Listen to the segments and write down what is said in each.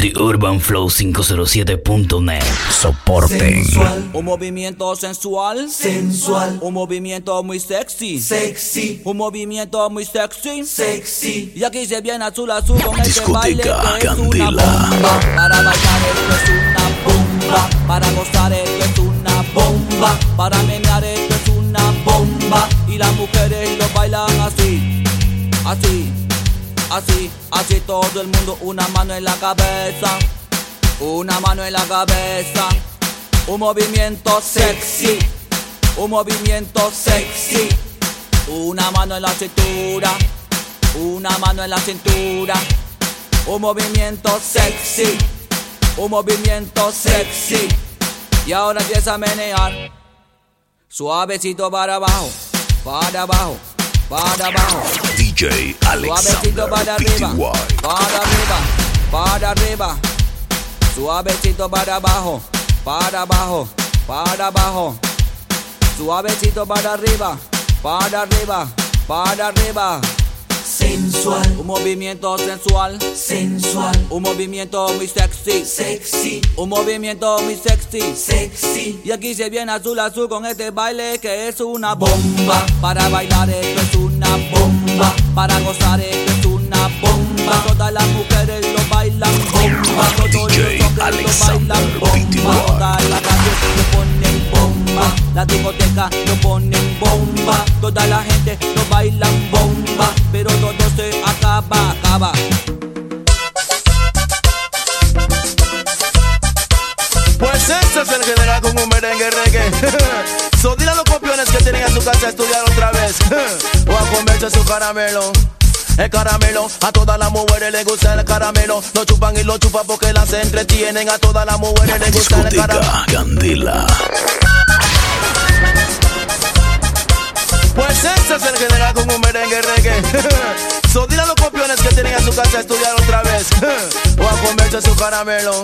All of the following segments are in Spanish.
The Urban Flow 507.net. Soporte. Sensual. Un movimiento sensual. Sensual. Un movimiento muy sexy. Sexy. Un movimiento muy sexy. Sexy. Y aquí se viene azul azul con este baile Discoteca que es una Candela. bomba. Para bailar esto es una bomba. Para gozar esto es una bomba. Para menear esto es una bomba. Y las mujeres lo bailan así. Así. Así, así todo el mundo, una mano en la cabeza, una mano en la cabeza, un movimiento sexy, un movimiento sexy, una mano en la cintura, una mano en la cintura, un movimiento sexy, un movimiento sexy, y ahora empieza a menear, suavecito para abajo, para abajo, para abajo. DJ Alexander para arriba, para arriba, para arriba. Suavecito para abajo, para abajo, para abajo. Suavecito para arriba, para arriba, para arriba. Sensual. Un movimiento sensual, Sensual. un movimiento muy sexy, Sexy. un movimiento muy sexy. Sexy. Y aquí se viene azul azul con este baile que es una bomba. Para bailar esto es una bomba. Para gozar esto es una bomba. Todas las mujeres lo bailan bomba. Todos los estudiar otra vez. o a comerse su caramelo. El caramelo, a todas las mujeres les gusta el caramelo. Lo chupan y lo chupan porque las entretienen. A todas las mujeres les gusta el caramelo. Candela. Pues este es el general con un merengue reggae. so dile a los copiones que tienen a su casa a estudiar otra vez. o a comerse su caramelo.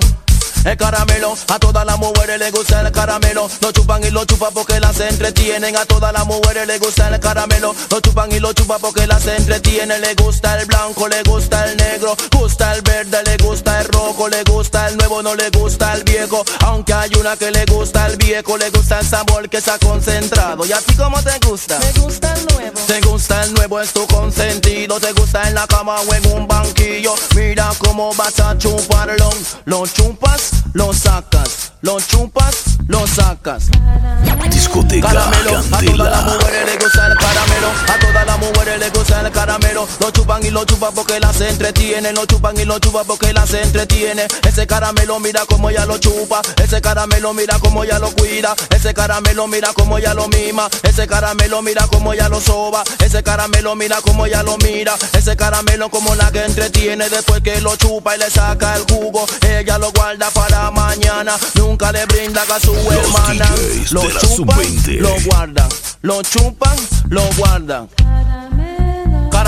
El caramelo, a todas las mujeres les gusta el caramelo. Lo chupan y lo chupan porque las entretienen. A todas las mujeres les gusta el caramelo. Lo chupan y lo chupan porque las entretienen. Le gusta el blanco, le gusta el negro. Gusta el verde, le gusta el rojo. Le gusta el nuevo, no le gusta el viejo. Aunque hay una que le gusta el viejo. Le gusta el sabor que se ha concentrado. ¿Y a ti cómo te gusta? Me gusta el nuevo. Te gusta el nuevo, es tu consentido. Te gusta en la cama o en un banquillo. Mira cómo vas a chuparlo. Lo chupas, lo sacas. Lo chupas, lo sacas. Discoteca Caramelo, a todas las Candela. mujeres les gusta el caramelo. A todas las mujeres les gusta el caramelo. Lo chupan y lo chupan porque las entretiene. Lo chupan y lo chupan porque las entretiene. Ese caramelo, mira cómo ella lo chupa. Ese caramelo, mira cómo ella lo cuida. Ese caramelo, mira cómo ella lo mima. Ese caramelo, mira cómo ella lo soba. Ese caramelo, mira cómo ella lo mira. Ese caramelo, como la que entretiene. Después que lo chupa y le saca el jugo. Ella lo guarda para mañana. Nunca le brinda a su hermana. DJs Lo chupan, Sub-20. lo guardan. Lo chupan, lo guardan.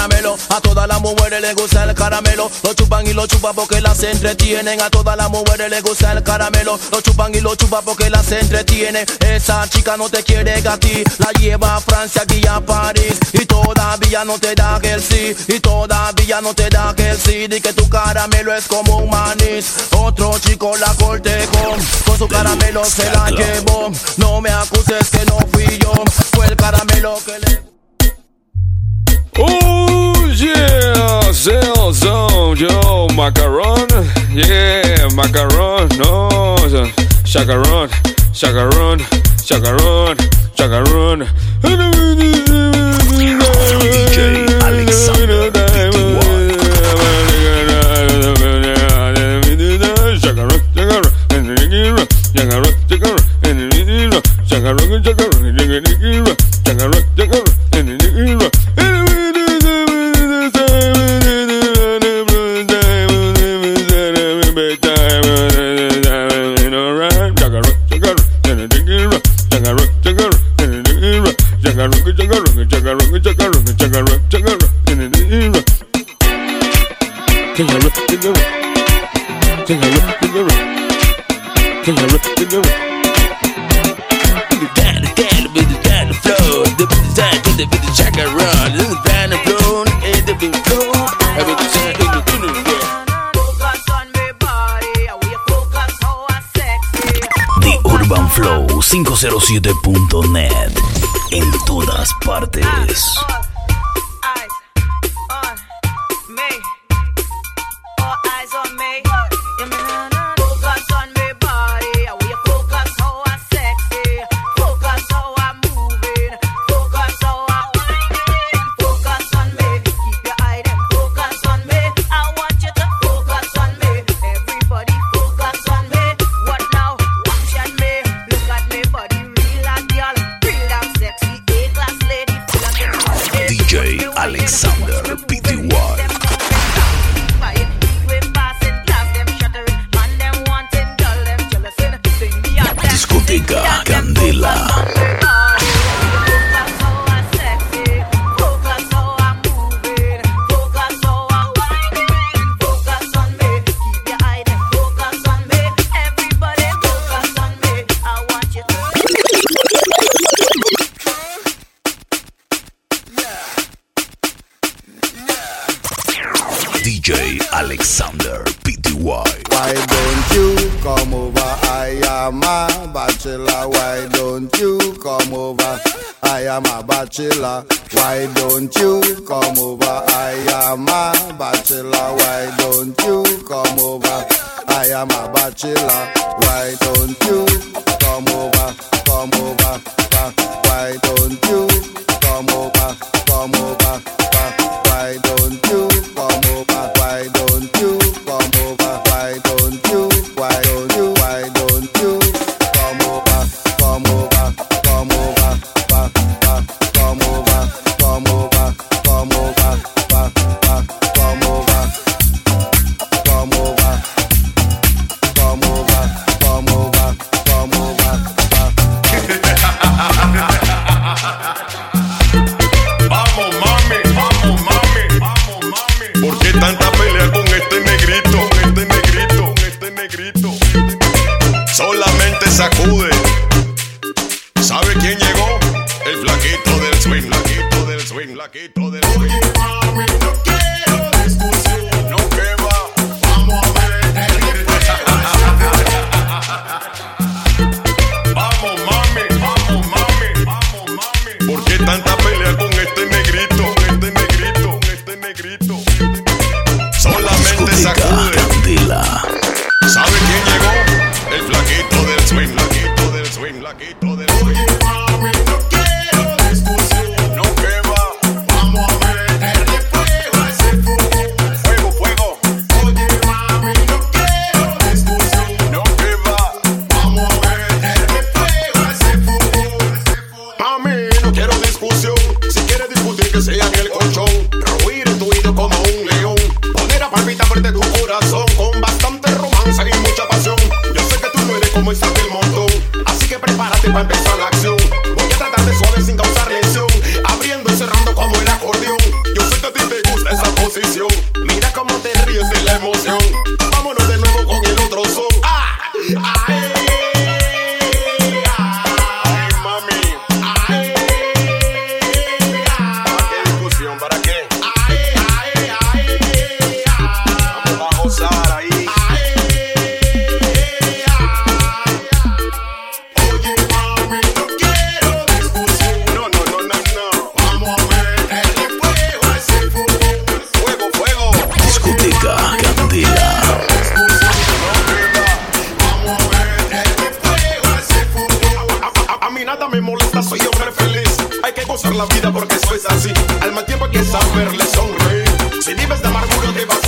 Caramelo, a todas las mujeres les gusta el caramelo. Lo chupan y lo chupan porque las entretienen. A todas las mujeres les gusta el caramelo. Lo chupan y lo chupan porque las entretienen. Esa chica no te quiere a ti. La lleva a Francia y a París. Y todavía no te da que el sí. Y todavía no te da que el sí. Di que tu caramelo es como un manís. Otro chico la cortejó. Con su caramelo se la llevó. No me acuses que no fui yo. Fue el caramelo que le. Oh yeah, Zelzão, yo, macaron, yeah, macaron, no, chacaron, chacaron, chacaron, chacaron. DJ Alexander Chacarón, chacarón, chacarón, chacarón, chacarón, chacarón, chacarón, chacarón, jagaru, jana jagaru, jagaru, jagaru, jana jagaru, jagaru, jagaru, jagaru, jagaru, jagaru, jagaru, jana jagaru, jagaru, jagaru, jagaru, jagaru, jagaru, jagaru. 507.net. En todas partes. DJ Alexander PTY. Why don't you come over? I am a bachelor. Why don't you come over? I am a bachelor. Why don't you come over? I am a bachelor. Why don't you come over? I am a bachelor. Why don't you come over? Come over. Why don't you come over? Come over. Why don't you? la vida porque eso es así. Al mal tiempo hay que saberle sonreír. Si vives de amargura te vas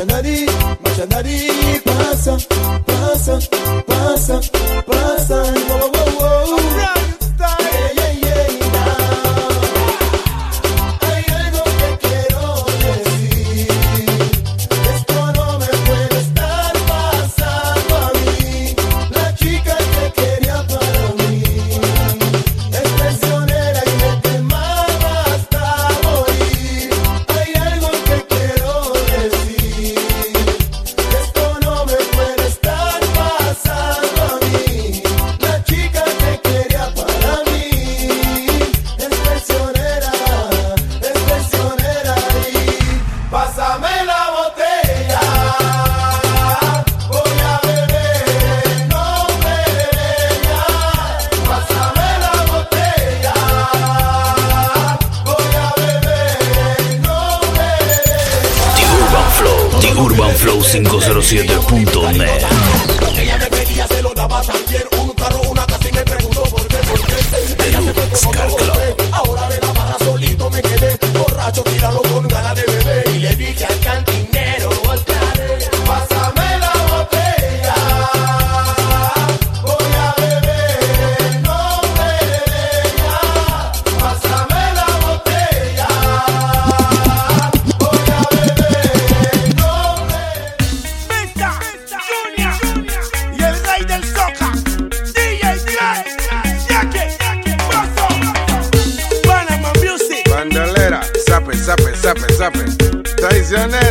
machanari, machanari, pasa, visionaire.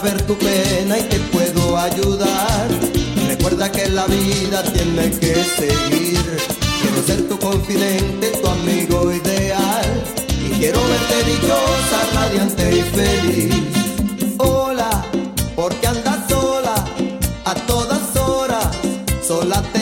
saber tu pena y te puedo ayudar. Recuerda que la vida tiene que seguir. Quiero ser tu confidente, tu amigo ideal. Y quiero verte dichosa, radiante y feliz. Hola, porque andas sola a todas horas. Sola te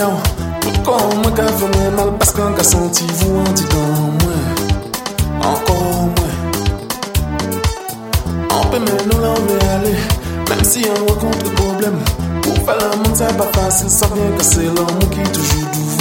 bien Pourquoi moi qu'un mal Parce qu'un gars senti vous en dit en moi. Encore moins On peut même nous l'enlever aller Même si on rencontre des problèmes Pour faire le monde c'est pas facile. Sans que c'est l'homme qui est toujours doux.